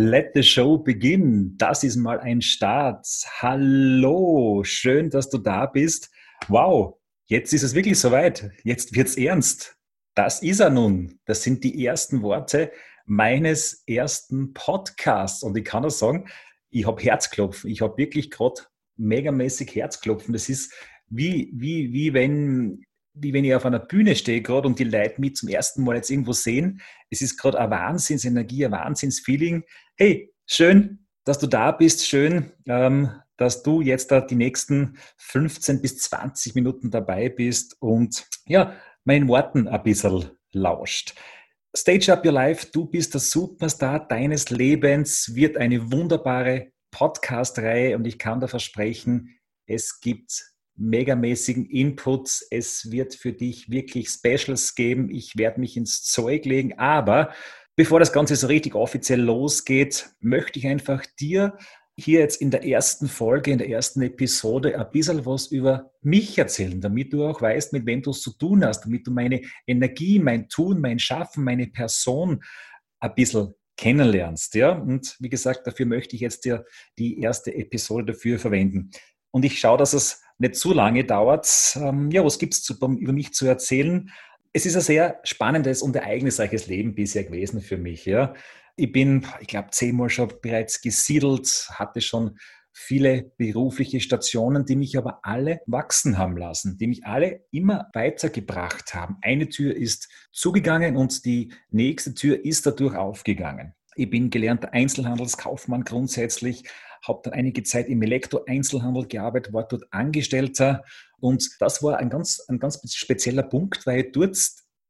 Let the show begin. Das ist mal ein Start. Hallo, schön, dass du da bist. Wow, Jetzt ist es wirklich soweit. Jetzt wird's ernst. Das ist er nun. Das sind die ersten Worte meines ersten Podcasts. Und ich kann nur sagen, ich habe Herzklopfen. Ich habe wirklich gerade megamäßig Herzklopfen. Das ist wie, wie, wie wenn wie wenn ich auf einer Bühne stehe gerade und die Leute mich zum ersten Mal jetzt irgendwo sehen. Es ist gerade eine Wahnsinnsenergie, ein Wahnsinnsfeeling. Hey, schön, dass du da bist. Schön, ähm, dass du jetzt da die nächsten 15 bis 20 Minuten dabei bist und ja, meinen Worten ein bisschen lauscht. Stage Up Your Life, du bist der Superstar deines Lebens, wird eine wunderbare Podcast-Reihe und ich kann dir versprechen, es gibt megamäßigen Inputs. Es wird für dich wirklich Specials geben. Ich werde mich ins Zeug legen. Aber bevor das Ganze so richtig offiziell losgeht, möchte ich einfach dir hier jetzt in der ersten Folge, in der ersten Episode ein bisschen was über mich erzählen, damit du auch weißt, mit wem du es zu tun hast, damit du meine Energie, mein Tun, mein Schaffen, meine Person ein bisschen kennenlernst. Ja? Und wie gesagt, dafür möchte ich jetzt dir die erste Episode dafür verwenden. Und ich schaue, dass es nicht zu lange dauert. Ähm, ja, was gibt es über mich zu erzählen? Es ist ein sehr spannendes und ereignisreiches Leben bisher gewesen für mich. Ja? Ich bin, ich glaube, zehnmal schon bereits gesiedelt, hatte schon viele berufliche Stationen, die mich aber alle wachsen haben lassen, die mich alle immer weitergebracht haben. Eine Tür ist zugegangen und die nächste Tür ist dadurch aufgegangen. Ich bin gelernter Einzelhandelskaufmann grundsätzlich, habe dann einige Zeit im Elektro-Einzelhandel gearbeitet, war dort Angestellter und das war ein ganz, ein ganz spezieller Punkt, weil dort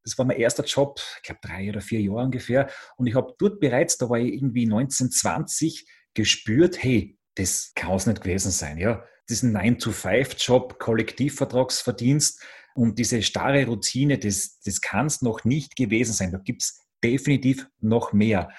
das war mein erster Job, ich glaube drei oder vier Jahre ungefähr. Und ich habe dort bereits, da war ich irgendwie 1920, gespürt, hey, das kann es nicht gewesen sein. Ja, diesen 9-to-5-Job, Kollektivvertragsverdienst und diese starre Routine, das, das kann es noch nicht gewesen sein. Da gibt es definitiv noch mehr.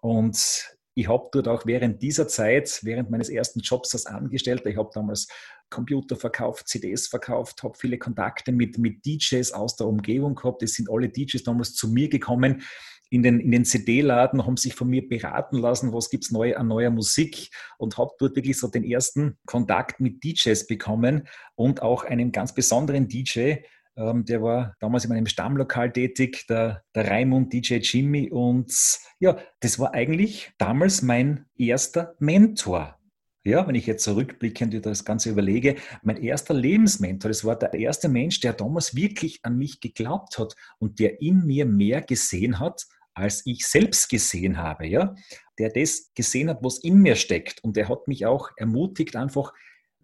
Und ich habe dort auch während dieser Zeit, während meines ersten Jobs als Angestellter, ich habe damals Computer verkauft, CDs verkauft, habe viele Kontakte mit, mit DJs aus der Umgebung gehabt. Es sind alle DJs damals zu mir gekommen in den, in den CD-Laden, haben sich von mir beraten lassen, was gibt es neu an neuer Musik und habe dort wirklich so den ersten Kontakt mit DJs bekommen und auch einen ganz besonderen DJ, der war damals in meinem Stammlokal tätig, der, der Raimund DJ Jimmy. Und ja, das war eigentlich damals mein erster Mentor. Ja, wenn ich jetzt zurückblickend das Ganze überlege, mein erster Lebensmentor, das war der erste Mensch, der damals wirklich an mich geglaubt hat und der in mir mehr gesehen hat, als ich selbst gesehen habe, ja, der das gesehen hat, was in mir steckt. Und der hat mich auch ermutigt, einfach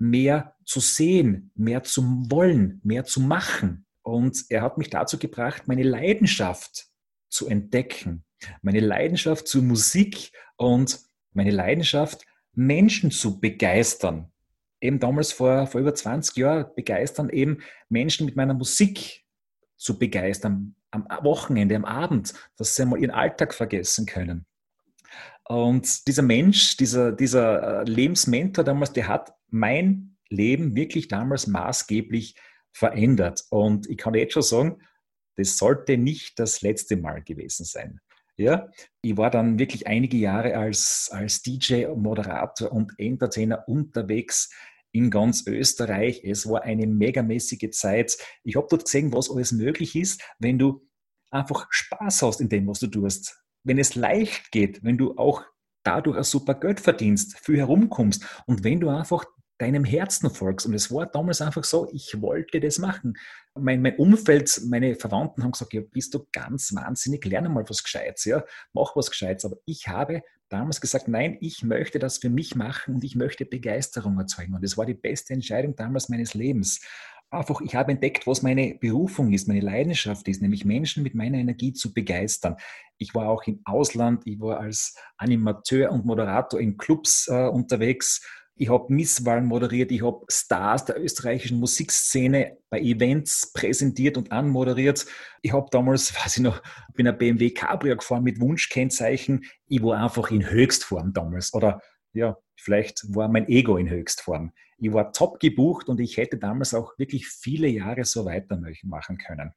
mehr zu sehen, mehr zu wollen, mehr zu machen. Und er hat mich dazu gebracht, meine Leidenschaft zu entdecken, meine Leidenschaft zur Musik und meine Leidenschaft Menschen zu begeistern. Eben damals vor, vor über 20 Jahren begeistern, eben Menschen mit meiner Musik zu begeistern, am Wochenende, am Abend, dass sie einmal ihren Alltag vergessen können. Und dieser Mensch, dieser, dieser äh, Lebensmentor damals, der hat mein Leben wirklich damals maßgeblich verändert. Und ich kann jetzt schon sagen, das sollte nicht das letzte Mal gewesen sein. Ja, ich war dann wirklich einige Jahre als, als DJ, Moderator und Entertainer unterwegs in ganz Österreich. Es war eine megamäßige Zeit. Ich habe dort gesehen, was alles möglich ist, wenn du einfach Spaß hast in dem, was du tust. Wenn es leicht geht, wenn du auch dadurch ein super Geld verdienst, viel herumkommst und wenn du einfach deinem Herzen folgst. Und es war damals einfach so, ich wollte das machen. mein, mein Umfeld, meine Verwandten haben gesagt, ja, bist du ganz wahnsinnig, lerne mal was Gescheites, ja, mach was Gescheites. Aber ich habe damals gesagt, nein, ich möchte das für mich machen und ich möchte Begeisterung erzeugen. Und das war die beste Entscheidung damals meines Lebens. Einfach, ich habe entdeckt, was meine Berufung ist, meine Leidenschaft ist, nämlich Menschen mit meiner Energie zu begeistern. Ich war auch im Ausland, ich war als Animateur und Moderator in Clubs äh, unterwegs ich habe Misswahlen moderiert, ich habe Stars der österreichischen Musikszene bei Events präsentiert und anmoderiert. Ich habe damals, weiß ich noch, bin ein BMW Cabrio gefahren mit Wunschkennzeichen. Ich war einfach in Höchstform damals. Oder ja, vielleicht war mein Ego in Höchstform. Ich war top gebucht und ich hätte damals auch wirklich viele Jahre so weitermachen können.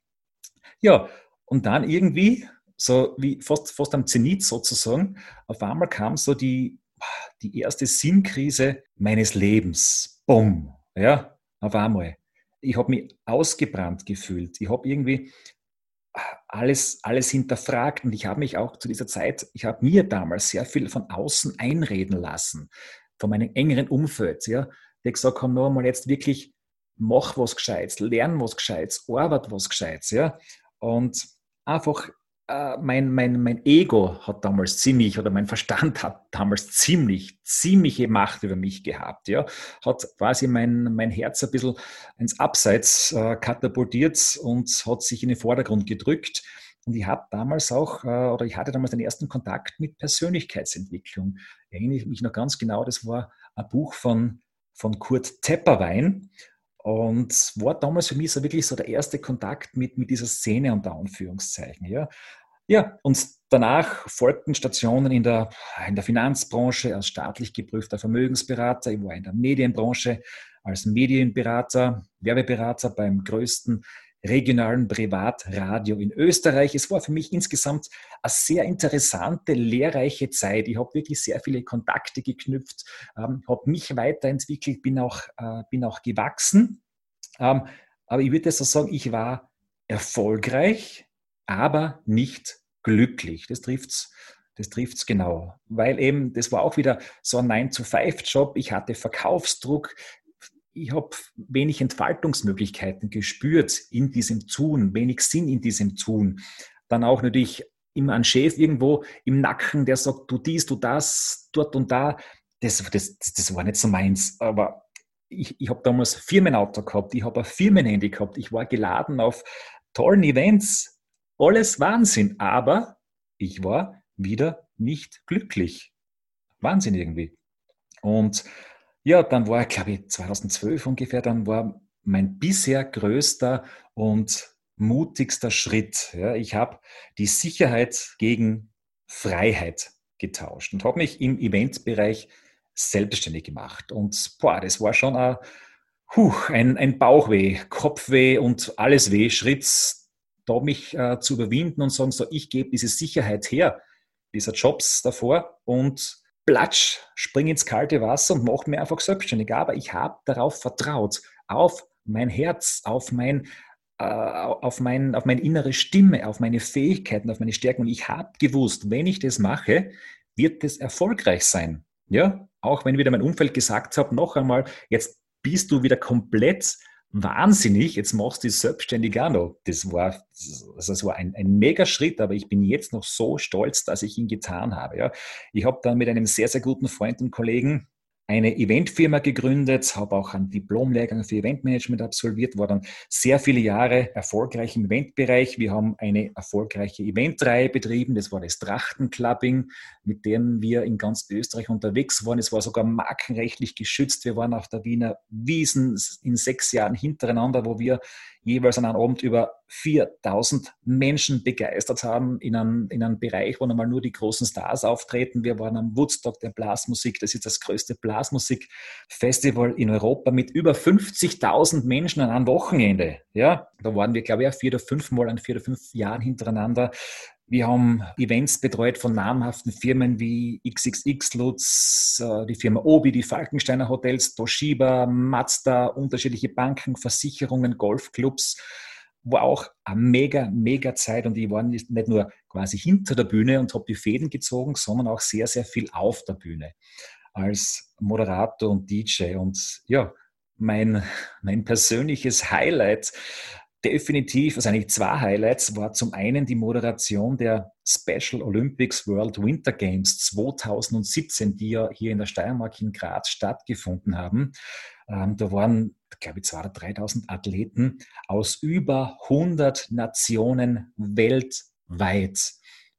Ja, und dann irgendwie, so wie fast, fast am Zenit sozusagen, auf einmal kam so die die erste Sinnkrise meines Lebens. Bumm. Ja, auf einmal. Ich habe mich ausgebrannt gefühlt. Ich habe irgendwie alles, alles hinterfragt und ich habe mich auch zu dieser Zeit, ich habe mir damals sehr viel von außen einreden lassen, von meinem engeren Umfeld, ja, die gesagt haben, noch einmal jetzt wirklich, mach was Gescheites, lern was Gescheites, arbeit was Gescheites, ja, und einfach äh, mein, mein, mein Ego hat damals ziemlich, oder mein Verstand hat damals ziemlich, ziemliche Macht über mich gehabt. Ja? Hat quasi mein, mein Herz ein bisschen ins Abseits äh, katapultiert und hat sich in den Vordergrund gedrückt. Und ich habe damals auch, äh, oder ich hatte damals den ersten Kontakt mit Persönlichkeitsentwicklung. Erinnere ich mich noch ganz genau, das war ein Buch von, von Kurt Tepperwein. Und war damals für mich so wirklich so der erste Kontakt mit, mit dieser Szene unter Anführungszeichen. Ja. ja, und danach folgten Stationen in der, in der Finanzbranche als staatlich geprüfter Vermögensberater. Ich war in der Medienbranche als Medienberater, Werbeberater beim größten regionalen Privatradio in Österreich. Es war für mich insgesamt eine sehr interessante, lehrreiche Zeit. Ich habe wirklich sehr viele Kontakte geknüpft, ähm, habe mich weiterentwickelt, bin auch, äh, bin auch gewachsen. Ähm, aber ich würde so sagen, ich war erfolgreich, aber nicht glücklich. Das trifft's. Das trifft es genau, weil eben, das war auch wieder so ein 9-to-5-Job. Ich hatte Verkaufsdruck, ich habe wenig Entfaltungsmöglichkeiten gespürt in diesem Tun, wenig Sinn in diesem Tun. Dann auch natürlich immer ein Chef irgendwo im Nacken, der sagt, du dies, du das, dort und da. Das, das, das war nicht so meins. Aber ich, ich habe damals Firmenauto gehabt, ich habe ein Firmenhandy gehabt, ich war geladen auf tollen Events. Alles Wahnsinn. Aber ich war wieder nicht glücklich. Wahnsinn irgendwie. Und ja, dann war, glaube ich, 2012 ungefähr, dann war mein bisher größter und mutigster Schritt. Ja, ich habe die Sicherheit gegen Freiheit getauscht und habe mich im Eventbereich selbstständig gemacht. Und boah, das war schon ein, huh, ein, ein Bauchweh, Kopfweh und alles weh, Schritt, da mich äh, zu überwinden und sagen, so, ich gebe diese Sicherheit her, dieser Jobs davor und platsch, spring ins kalte Wasser und mach mir einfach selbstständig. Aber ich habe darauf vertraut, auf mein Herz, auf mein, äh, auf, mein, auf meine innere Stimme, auf meine Fähigkeiten, auf meine Stärken. Und ich habe gewusst, wenn ich das mache, wird es erfolgreich sein. Ja, auch wenn wieder mein Umfeld gesagt hat, noch einmal, jetzt bist du wieder komplett wahnsinnig, jetzt machst du es selbstständig auch noch. Das war, also das war ein, ein mega Schritt, aber ich bin jetzt noch so stolz, dass ich ihn getan habe. Ja. Ich habe dann mit einem sehr, sehr guten Freund und Kollegen eine Eventfirma gegründet, habe auch einen Diplomlehrgang für Eventmanagement absolviert, war dann sehr viele Jahre erfolgreich im Eventbereich. Wir haben eine erfolgreiche Eventreihe betrieben, das war das Trachtenclubbing, mit dem wir in ganz Österreich unterwegs waren. Es war sogar markenrechtlich geschützt. Wir waren auf der Wiener Wiesen in sechs Jahren hintereinander, wo wir jeweils an einem Abend über 4000 Menschen begeistert haben in einem, in einem Bereich, wo einmal nur die großen Stars auftreten. Wir waren am Woodstock der Blasmusik. Das ist das größte Blasmusikfestival in Europa mit über 50.000 Menschen an einem Wochenende. Ja, da waren wir, glaube ich, vier oder fünf Mal an vier oder fünf Jahren hintereinander. Wir haben Events betreut von namhaften Firmen wie XXX Lutz, äh, die Firma Obi, die Falkensteiner Hotels, Toshiba, Mazda, unterschiedliche Banken, Versicherungen, Golfclubs. War auch eine mega, mega Zeit und ich war nicht nur quasi hinter der Bühne und habe die Fäden gezogen, sondern auch sehr, sehr viel auf der Bühne als Moderator und DJ. Und ja, mein, mein persönliches Highlight definitiv, also eigentlich zwei Highlights, war zum einen die Moderation der Special Olympics World Winter Games 2017, die ja hier in der Steiermark in Graz stattgefunden haben. Ähm, da waren, glaube ich, 2.000 oder 3.000 Athleten aus über 100 Nationen weltweit.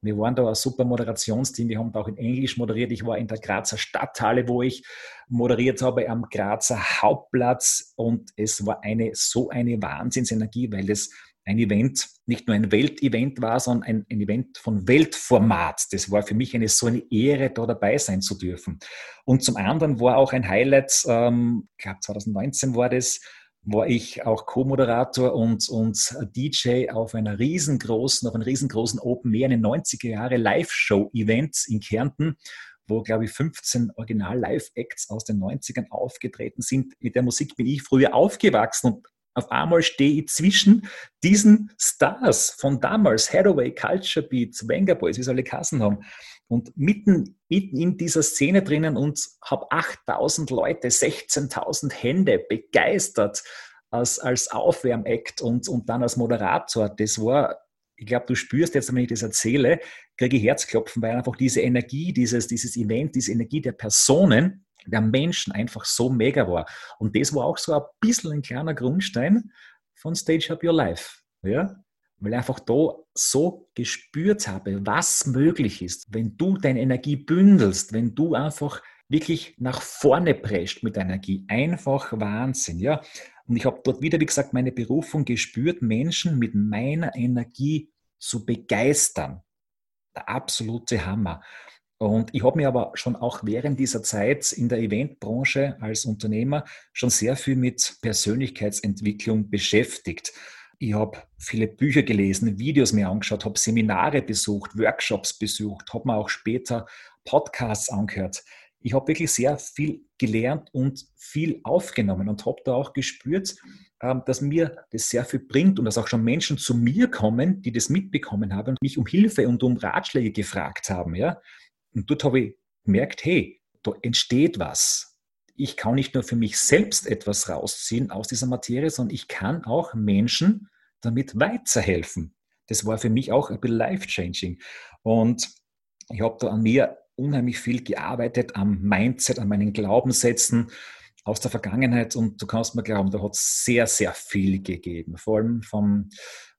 Wir waren da ein super Moderationsteam. Wir haben da auch in Englisch moderiert. Ich war in der Grazer Stadthalle, wo ich moderiert habe, am Grazer Hauptplatz. Und es war eine so eine Wahnsinnsenergie, weil es ein Event, nicht nur ein Weltevent war, sondern ein, ein, Event von Weltformat. Das war für mich eine so eine Ehre, da dabei sein zu dürfen. Und zum anderen war auch ein Highlight, ähm, ich glaube 2019 war das, war ich auch Co-Moderator und, und DJ auf einer riesengroßen, auf einem riesengroßen Open Air, eine 90er Jahre Live-Show-Event in Kärnten, wo, glaube ich, 15 Original-Live-Acts aus den 90ern aufgetreten sind. Mit der Musik bin ich früher aufgewachsen und auf einmal stehe ich zwischen diesen Stars von damals, Hathaway, Culture Beats, Wenger Boys, wie sie alle Kassen haben und mitten, mitten in dieser Szene drinnen und habe 8000 Leute, 16.000 Hände begeistert als, als Aufwärmakt und, und dann als Moderator. Das war, ich glaube, du spürst jetzt, wenn ich das erzähle, kriege ich Herzklopfen, weil einfach diese Energie, dieses, dieses Event, diese Energie der Personen, der Menschen einfach so mega war. Und das war auch so ein bisschen ein kleiner Grundstein von Stage Up Your Life. Ja? weil ich einfach da so gespürt habe, was möglich ist, wenn du deine Energie bündelst, wenn du einfach wirklich nach vorne prescht mit Energie. Einfach Wahnsinn, ja. Und ich habe dort wieder, wie gesagt, meine Berufung gespürt, Menschen mit meiner Energie zu begeistern. Der absolute Hammer. Und ich habe mich aber schon auch während dieser Zeit in der Eventbranche als Unternehmer schon sehr viel mit Persönlichkeitsentwicklung beschäftigt. Ich habe viele Bücher gelesen, Videos mir angeschaut, habe Seminare besucht, Workshops besucht, habe mir auch später Podcasts angehört. Ich habe wirklich sehr viel gelernt und viel aufgenommen und habe da auch gespürt, ähm, dass mir das sehr viel bringt und dass auch schon Menschen zu mir kommen, die das mitbekommen haben und mich um Hilfe und um Ratschläge gefragt haben. Ja? Und dort habe ich gemerkt, hey, da entsteht was. Ich kann nicht nur für mich selbst etwas rausziehen aus dieser Materie, sondern ich kann auch Menschen damit weiterhelfen. Das war für mich auch ein bisschen life-changing. Und ich habe da an mir unheimlich viel gearbeitet, am Mindset, an meinen Glaubenssätzen aus der Vergangenheit. Und du kannst mir glauben, da hat es sehr, sehr viel gegeben. Vor allem vom,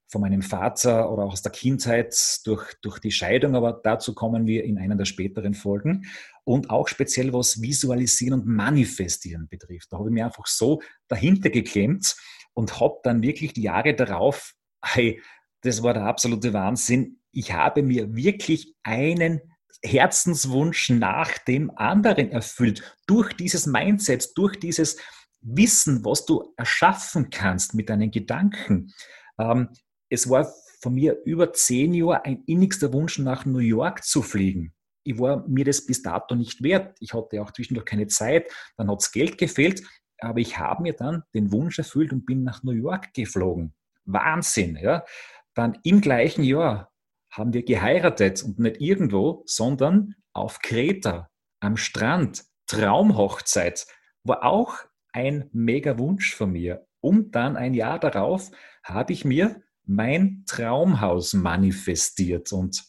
von meinem Vater oder auch aus der Kindheit durch, durch die Scheidung, aber dazu kommen wir in einer der späteren Folgen. Und auch speziell was Visualisieren und Manifestieren betrifft. Da habe ich mir einfach so dahinter geklemmt und habe dann wirklich die Jahre darauf, hey, das war der absolute Wahnsinn. Ich habe mir wirklich einen Herzenswunsch nach dem anderen erfüllt. Durch dieses Mindset, durch dieses Wissen, was du erschaffen kannst mit deinen Gedanken. Ähm, es war von mir über zehn Jahre ein innigster Wunsch, nach New York zu fliegen. Ich war mir das bis dato nicht wert. Ich hatte auch zwischendurch keine Zeit. Dann hat es Geld gefehlt. Aber ich habe mir dann den Wunsch erfüllt und bin nach New York geflogen. Wahnsinn, ja. Dann im gleichen Jahr haben wir geheiratet und nicht irgendwo, sondern auf Kreta am Strand. Traumhochzeit war auch ein mega Wunsch von mir. Und dann ein Jahr darauf habe ich mir mein Traumhaus manifestiert. Und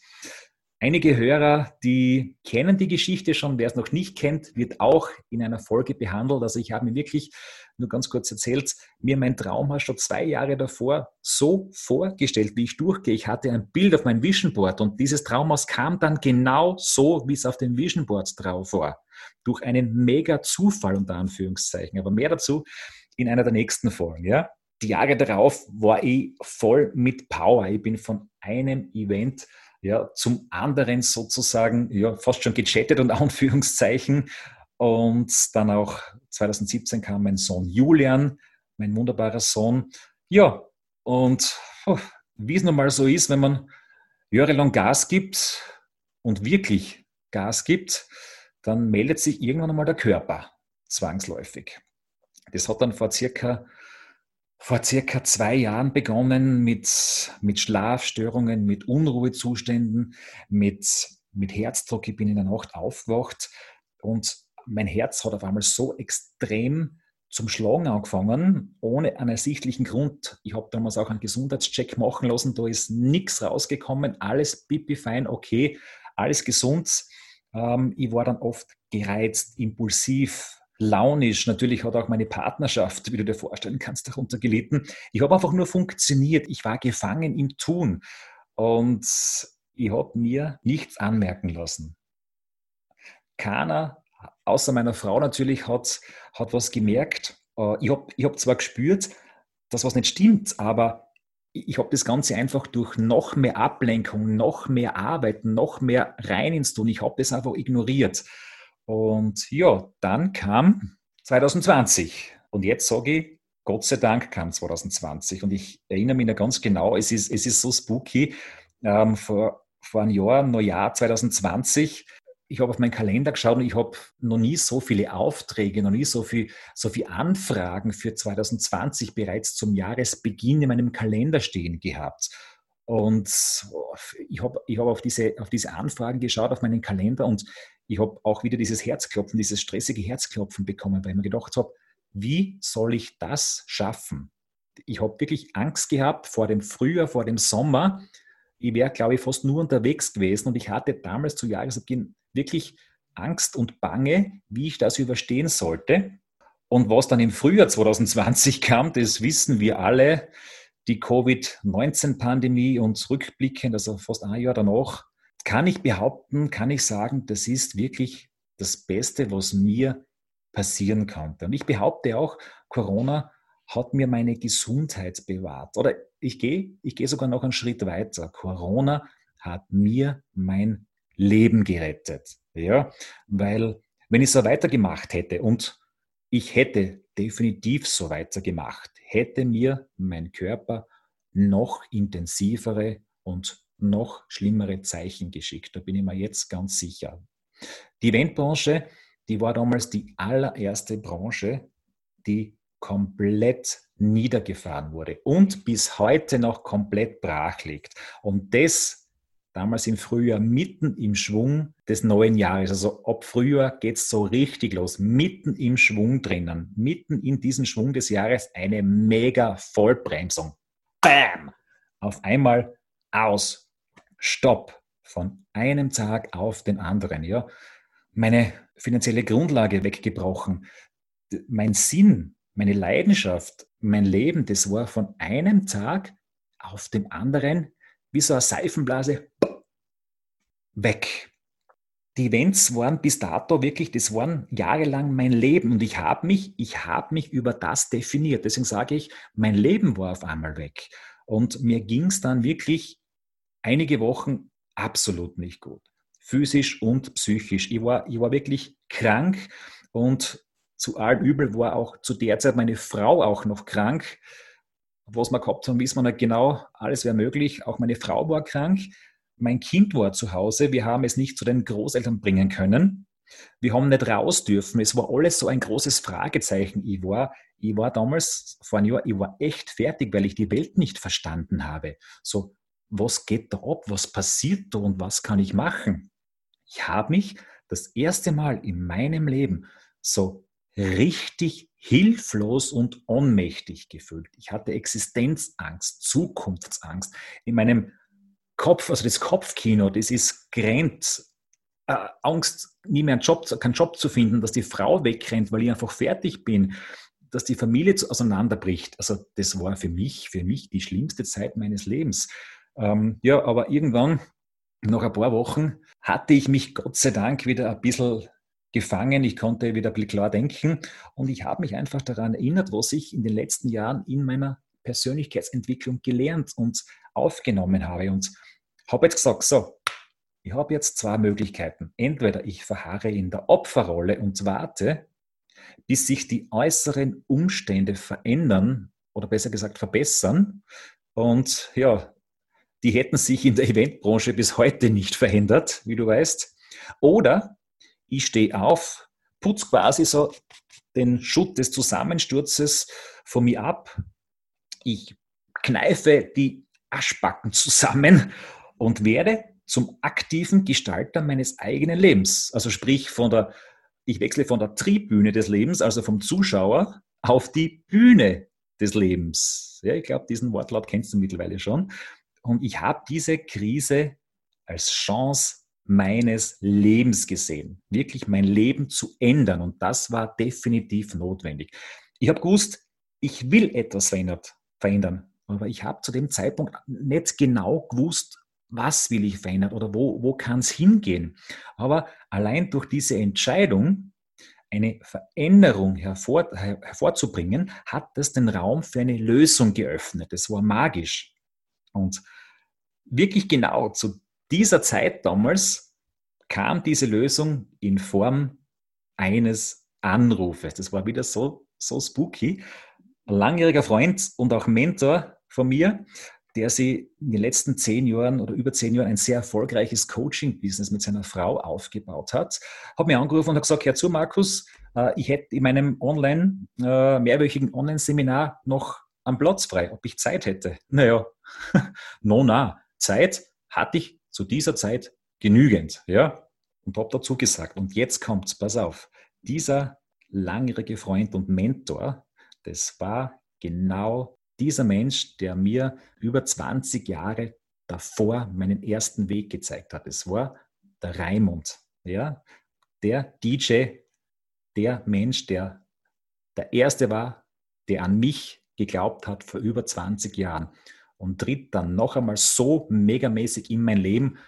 einige Hörer, die kennen die Geschichte schon. Wer es noch nicht kennt, wird auch in einer Folge behandelt. Also ich habe mir wirklich nur ganz kurz erzählt, mir mein Traumhaus schon zwei Jahre davor so vorgestellt, wie ich durchgehe. Ich hatte ein Bild auf meinem Vision Board und dieses Traumhaus kam dann genau so, wie es auf dem Vision Board drauf war. Durch einen mega Zufall unter Anführungszeichen. Aber mehr dazu in einer der nächsten Folgen, ja die Jahre darauf war ich voll mit Power. Ich bin von einem Event ja, zum anderen sozusagen ja, fast schon gechattet und Anführungszeichen. Und dann auch 2017 kam mein Sohn Julian, mein wunderbarer Sohn. Ja, und oh, wie es nun mal so ist, wenn man jahrelang Gas gibt und wirklich Gas gibt, dann meldet sich irgendwann einmal der Körper zwangsläufig. Das hat dann vor circa vor circa zwei Jahren begonnen mit, mit Schlafstörungen, mit Unruhezuständen, mit, mit Herzdruck. Ich bin in der Nacht aufgewacht und mein Herz hat auf einmal so extrem zum Schlagen angefangen, ohne einen ersichtlichen Grund. Ich habe damals auch einen Gesundheitscheck machen lassen, da ist nichts rausgekommen, alles pipi fein, okay, alles gesund. Ähm, ich war dann oft gereizt, impulsiv, launisch. Natürlich hat auch meine Partnerschaft, wie du dir vorstellen kannst, darunter gelitten. Ich habe einfach nur funktioniert. Ich war gefangen im Tun. Und ich habe mir nichts anmerken lassen. Keiner, außer meiner Frau natürlich, hat, hat was gemerkt. Äh, ich habe ich hab zwar gespürt, dass was nicht stimmt, aber ich habe das Ganze einfach durch noch mehr Ablenkung, noch mehr Arbeiten, noch mehr rein ins Tun. Ich habe das einfach ignoriert. Und ja, dann kam 2020. Und jetzt sage ich, Gott sei Dank kam 2020. Und ich erinnere mich da ganz genau, es ist, es ist so spooky. Ähm, vor, vor einem Jahr, Neujahr 2020, ich habe auf meinen Kalender geschaut und ich habe noch nie so viele Aufträge, noch nie so viel, so viel Anfragen für 2020 bereits zum Jahresbeginn in meinem Kalender stehen gehabt. Und ich habe ich hab auf, diese, auf diese Anfragen geschaut, auf meinen Kalender und ich habe auch wieder dieses Herzklopfen, dieses stressige Herzklopfen bekommen, weil ich mir gedacht habe, wie soll ich das schaffen? Ich habe wirklich Angst gehabt vor dem Frühjahr, vor dem Sommer. Ich wäre, glaube ich, fast nur unterwegs gewesen und ich hatte damals zu Jahresbeginn wirklich Angst und Bange, wie ich das überstehen sollte. Und was dann im Frühjahr 2020 kam, das wissen wir alle, die Covid-19-Pandemie und rückblickend, also fast ein Jahr danach, kann ich behaupten, kann ich sagen, das ist wirklich das Beste, was mir passieren konnte. Und ich behaupte auch, Corona hat mir meine Gesundheit bewahrt. Oder ich gehe, ich gehe sogar noch einen Schritt weiter. Corona hat mir mein Leben gerettet. Ja, weil wenn ich so weitergemacht hätte und ich hätte definitiv so weitergemacht, hätte mir mein Körper noch intensivere und noch schlimmere Zeichen geschickt. Da bin ich mir jetzt ganz sicher. Die Eventbranche, die war damals die allererste Branche, die komplett niedergefahren wurde und bis heute noch komplett brach liegt. Und das damals im Frühjahr mitten im Schwung des neuen Jahres. Also ab Frühjahr geht es so richtig los, mitten im Schwung drinnen, mitten in diesem Schwung des Jahres eine mega Vollbremsung. Bam! Auf einmal aus. Stopp. Von einem Tag auf den anderen. Ja. Meine finanzielle Grundlage weggebrochen. Mein Sinn, meine Leidenschaft, mein Leben, das war von einem Tag auf den anderen wie so eine Seifenblase weg. Die Events waren bis dato wirklich, das waren jahrelang mein Leben und ich habe mich, ich habe mich über das definiert. Deswegen sage ich, mein Leben war auf einmal weg. Und mir ging es dann wirklich einige Wochen absolut nicht gut. Physisch und psychisch. Ich war, ich war wirklich krank und zu allem Übel war auch zu der Zeit meine Frau auch noch krank. Was wir gehabt haben, wissen wir nicht genau. Alles wäre möglich. Auch meine Frau war krank. Mein Kind war zu Hause. Wir haben es nicht zu den Großeltern bringen können. Wir haben nicht raus dürfen. Es war alles so ein großes Fragezeichen. Ich war, ich war damals, vor einem Jahr, ich war echt fertig, weil ich die Welt nicht verstanden habe. So, was geht da ab? Was passiert da und was kann ich machen? Ich habe mich das erste Mal in meinem Leben so richtig hilflos und ohnmächtig gefühlt. Ich hatte Existenzangst, Zukunftsangst. In meinem Kopf, also das Kopfkino, das ist Grenz, äh, Angst, nie mehr einen Job, keinen Job zu finden, dass die Frau wegrennt, weil ich einfach fertig bin, dass die Familie auseinanderbricht. Also das war für mich, für mich die schlimmste Zeit meines Lebens. Ähm, ja, aber irgendwann, nach ein paar Wochen, hatte ich mich Gott sei Dank wieder ein bisschen gefangen. Ich konnte wieder klar denken und ich habe mich einfach daran erinnert, was ich in den letzten Jahren in meiner Persönlichkeitsentwicklung gelernt und aufgenommen habe und habe jetzt gesagt, so, ich habe jetzt zwei Möglichkeiten. Entweder ich verharre in der Opferrolle und warte, bis sich die äußeren Umstände verändern oder besser gesagt verbessern. Und ja, die hätten sich in der Eventbranche bis heute nicht verändert, wie du weißt. Oder ich stehe auf, putze quasi so den Schutt des Zusammensturzes von mir ab. Ich kneife die Aschbacken zusammen und werde zum aktiven Gestalter meines eigenen Lebens. Also sprich von der, ich wechsle von der Tribüne des Lebens, also vom Zuschauer, auf die Bühne des Lebens. Ja, ich glaube, diesen Wortlaut kennst du mittlerweile schon. Und ich habe diese Krise als Chance meines Lebens gesehen, wirklich mein Leben zu ändern. Und das war definitiv notwendig. Ich habe gewusst, ich will etwas verändert, verändern, aber ich habe zu dem Zeitpunkt nicht genau gewusst, was will ich verändern oder wo, wo kann es hingehen. Aber allein durch diese Entscheidung, eine Veränderung hervor, hervorzubringen, hat das den Raum für eine Lösung geöffnet. Das war magisch. Und wirklich genau zu dieser Zeit damals kam diese Lösung in Form eines Anrufes. Das war wieder so, so spooky. Ein langjähriger Freund und auch Mentor von mir, der sich in den letzten zehn Jahren oder über zehn Jahren ein sehr erfolgreiches Coaching-Business mit seiner Frau aufgebaut hat, hat mir angerufen und hat gesagt, Herr zu Markus, äh, ich hätte in meinem online, äh, mehrwöchigen Online-Seminar noch am Platz frei, ob ich Zeit hätte. Naja, no, na, Zeit hatte ich zu dieser Zeit genügend, ja, und habe dazu gesagt, und jetzt kommt's, pass auf, dieser langjährige Freund und Mentor, das war genau dieser Mensch, der mir über 20 Jahre davor meinen ersten Weg gezeigt hat. Es war der Raimund, ja, der DJ, der Mensch, der der erste war, der an mich geglaubt hat vor über 20 Jahren und tritt dann noch einmal so megamäßig in mein Leben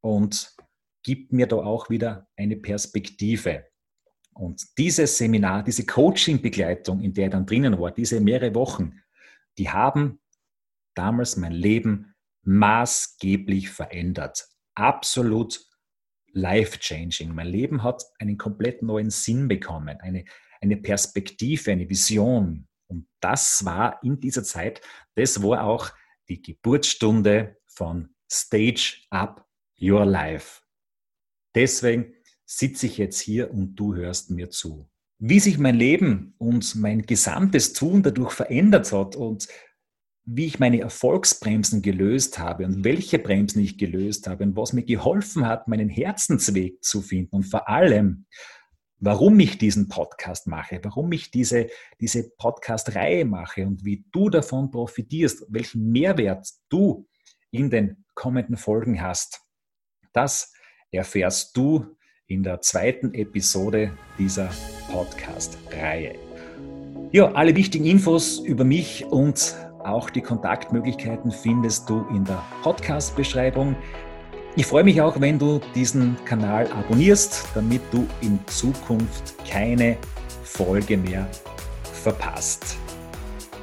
und gibt mir da auch wieder eine Perspektive. Und dieses Seminar, diese Coaching-Begleitung, in der ich dann drinnen war, diese mehrere Wochen, die haben damals mein Leben maßgeblich verändert. Absolut life-changing. Mein Leben hat einen komplett neuen Sinn bekommen, eine, eine Perspektive, eine Vision. Und das war in dieser Zeit, das war auch die Geburtsstunde von Stage Up Your Life. Deswegen sitze ich jetzt hier und du hörst mir zu. Wie sich mein Leben und mein gesamtes Tun dadurch verändert hat und wie ich meine Erfolgsbremsen gelöst habe und welche Bremsen ich gelöst habe und was mir geholfen hat, meinen Herzensweg zu finden und vor allem, warum ich diesen Podcast mache, warum ich diese, diese Podcast-Reihe mache und wie du davon profitierst, welchen Mehrwert du in den kommenden Folgen hast. Das erfährst du in der zweiten Episode dieser Podcast-Reihe. Ja, alle wichtigen Infos über mich und auch die Kontaktmöglichkeiten findest du in der Podcast-Beschreibung. Ich freue mich auch, wenn du diesen Kanal abonnierst, damit du in Zukunft keine Folge mehr verpasst.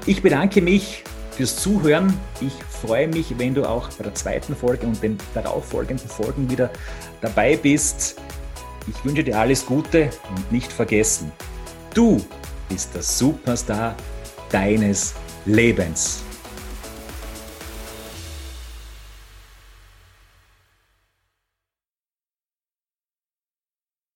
Ich bedanke mich fürs Zuhören. Ich freue mich, wenn du auch bei der zweiten Folge und den darauffolgenden Folgen wieder dabei bist. Ich wünsche dir alles Gute und nicht vergessen, du bist der Superstar deines Lebens.